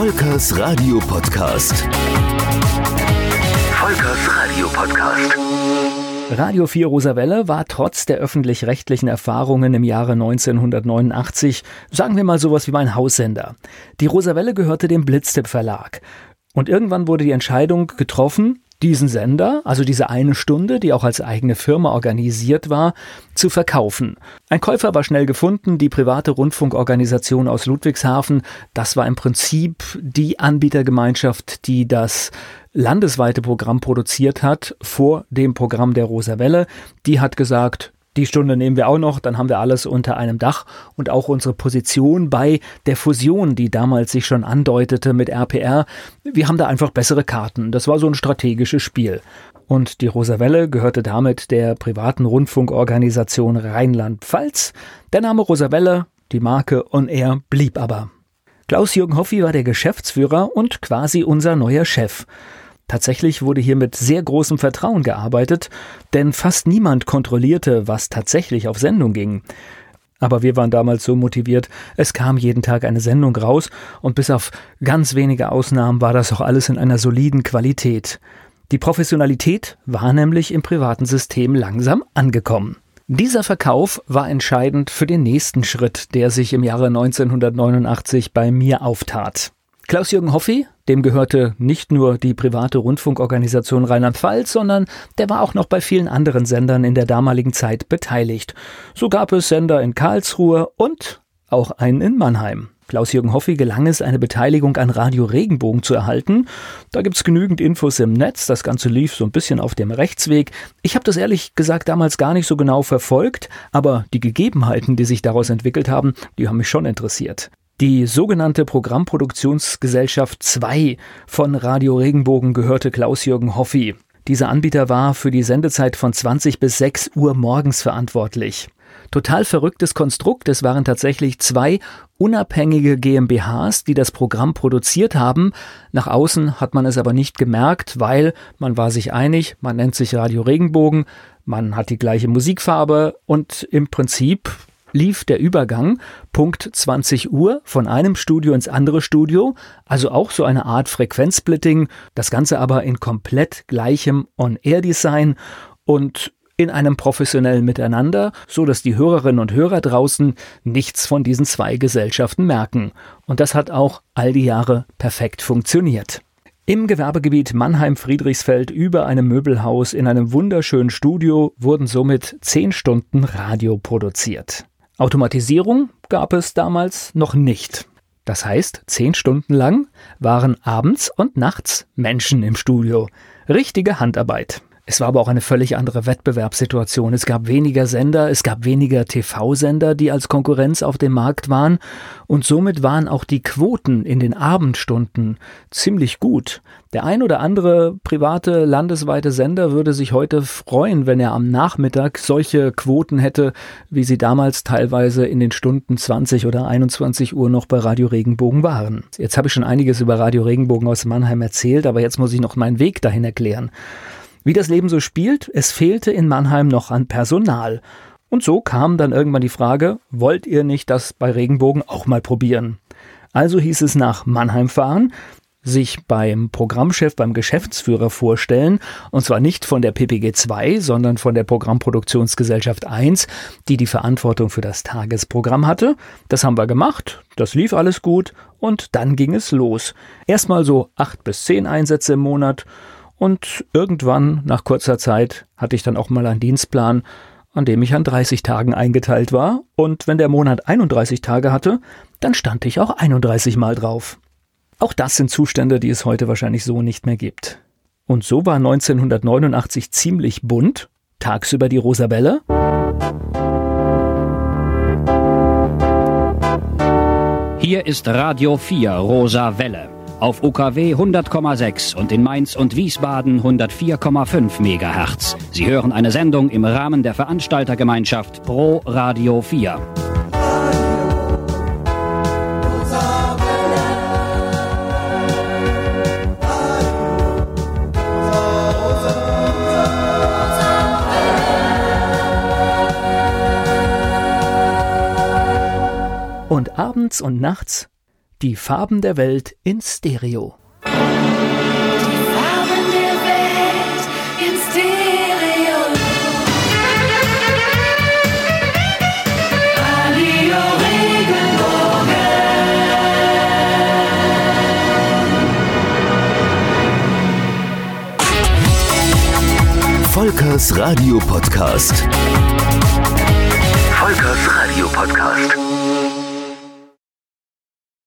Volkers Radio Podcast. Volkers Radio Podcast. Radio 4 Rosawelle war trotz der öffentlich-rechtlichen Erfahrungen im Jahre 1989, sagen wir mal sowas wie mein Haussender. Die Rosawelle gehörte dem Blitztipp Verlag. Und irgendwann wurde die Entscheidung getroffen, diesen Sender, also diese eine Stunde, die auch als eigene Firma organisiert war, zu verkaufen. Ein Käufer war schnell gefunden, die private Rundfunkorganisation aus Ludwigshafen. Das war im Prinzip die Anbietergemeinschaft, die das landesweite Programm produziert hat vor dem Programm der Rosa Welle. Die hat gesagt, die Stunde nehmen wir auch noch, dann haben wir alles unter einem Dach und auch unsere Position bei der Fusion, die damals sich schon andeutete mit RPR. Wir haben da einfach bessere Karten. Das war so ein strategisches Spiel. Und die Rosawelle gehörte damit der privaten Rundfunkorganisation Rheinland-Pfalz. Der Name Rosawelle, die Marke On Air blieb aber. Klaus-Jürgen Hoffi war der Geschäftsführer und quasi unser neuer Chef. Tatsächlich wurde hier mit sehr großem Vertrauen gearbeitet, denn fast niemand kontrollierte, was tatsächlich auf Sendung ging. Aber wir waren damals so motiviert, es kam jeden Tag eine Sendung raus und bis auf ganz wenige Ausnahmen war das auch alles in einer soliden Qualität. Die Professionalität war nämlich im privaten System langsam angekommen. Dieser Verkauf war entscheidend für den nächsten Schritt, der sich im Jahre 1989 bei mir auftat. Klaus-Jürgen Hoffi, dem gehörte nicht nur die private Rundfunkorganisation Rheinland-Pfalz, sondern der war auch noch bei vielen anderen Sendern in der damaligen Zeit beteiligt. So gab es Sender in Karlsruhe und auch einen in Mannheim. Klaus-Jürgen Hoffi gelang es, eine Beteiligung an Radio Regenbogen zu erhalten. Da gibt's genügend Infos im Netz. Das Ganze lief so ein bisschen auf dem Rechtsweg. Ich habe das ehrlich gesagt damals gar nicht so genau verfolgt, aber die Gegebenheiten, die sich daraus entwickelt haben, die haben mich schon interessiert. Die sogenannte Programmproduktionsgesellschaft 2 von Radio Regenbogen gehörte Klaus-Jürgen Hoffi. Dieser Anbieter war für die Sendezeit von 20 bis 6 Uhr morgens verantwortlich. Total verrücktes Konstrukt. Es waren tatsächlich zwei unabhängige GmbHs, die das Programm produziert haben. Nach außen hat man es aber nicht gemerkt, weil man war sich einig, man nennt sich Radio Regenbogen, man hat die gleiche Musikfarbe und im Prinzip lief der Übergang Punkt 20 Uhr von einem Studio ins andere Studio, also auch so eine Art Frequenzsplitting, das Ganze aber in komplett gleichem On-Air-Design und in einem professionellen Miteinander, so dass die Hörerinnen und Hörer draußen nichts von diesen zwei Gesellschaften merken. Und das hat auch all die Jahre perfekt funktioniert. Im Gewerbegebiet Mannheim-Friedrichsfeld über einem Möbelhaus in einem wunderschönen Studio wurden somit zehn Stunden Radio produziert. Automatisierung gab es damals noch nicht. Das heißt, zehn Stunden lang waren abends und nachts Menschen im Studio. Richtige Handarbeit. Es war aber auch eine völlig andere Wettbewerbssituation. Es gab weniger Sender, es gab weniger TV-Sender, die als Konkurrenz auf dem Markt waren und somit waren auch die Quoten in den Abendstunden ziemlich gut. Der ein oder andere private landesweite Sender würde sich heute freuen, wenn er am Nachmittag solche Quoten hätte, wie sie damals teilweise in den Stunden 20 oder 21 Uhr noch bei Radio Regenbogen waren. Jetzt habe ich schon einiges über Radio Regenbogen aus Mannheim erzählt, aber jetzt muss ich noch meinen Weg dahin erklären. Wie das Leben so spielt, es fehlte in Mannheim noch an Personal. Und so kam dann irgendwann die Frage, wollt ihr nicht das bei Regenbogen auch mal probieren? Also hieß es nach Mannheim fahren, sich beim Programmchef, beim Geschäftsführer vorstellen, und zwar nicht von der PPG 2, sondern von der Programmproduktionsgesellschaft 1, die die Verantwortung für das Tagesprogramm hatte. Das haben wir gemacht, das lief alles gut und dann ging es los. Erstmal so acht bis zehn Einsätze im Monat und irgendwann, nach kurzer Zeit, hatte ich dann auch mal einen Dienstplan, an dem ich an 30 Tagen eingeteilt war. Und wenn der Monat 31 Tage hatte, dann stand ich auch 31 Mal drauf. Auch das sind Zustände, die es heute wahrscheinlich so nicht mehr gibt. Und so war 1989 ziemlich bunt. Tagsüber die Rosabelle. Hier ist Radio 4 Rosa Welle auf UKW 100,6 und in Mainz und Wiesbaden 104,5 MHz. Sie hören eine Sendung im Rahmen der Veranstaltergemeinschaft Pro Radio 4. Und abends und nachts Die Farben der Welt in Stereo. Volkers Radio Podcast. Volkers Radio Podcast.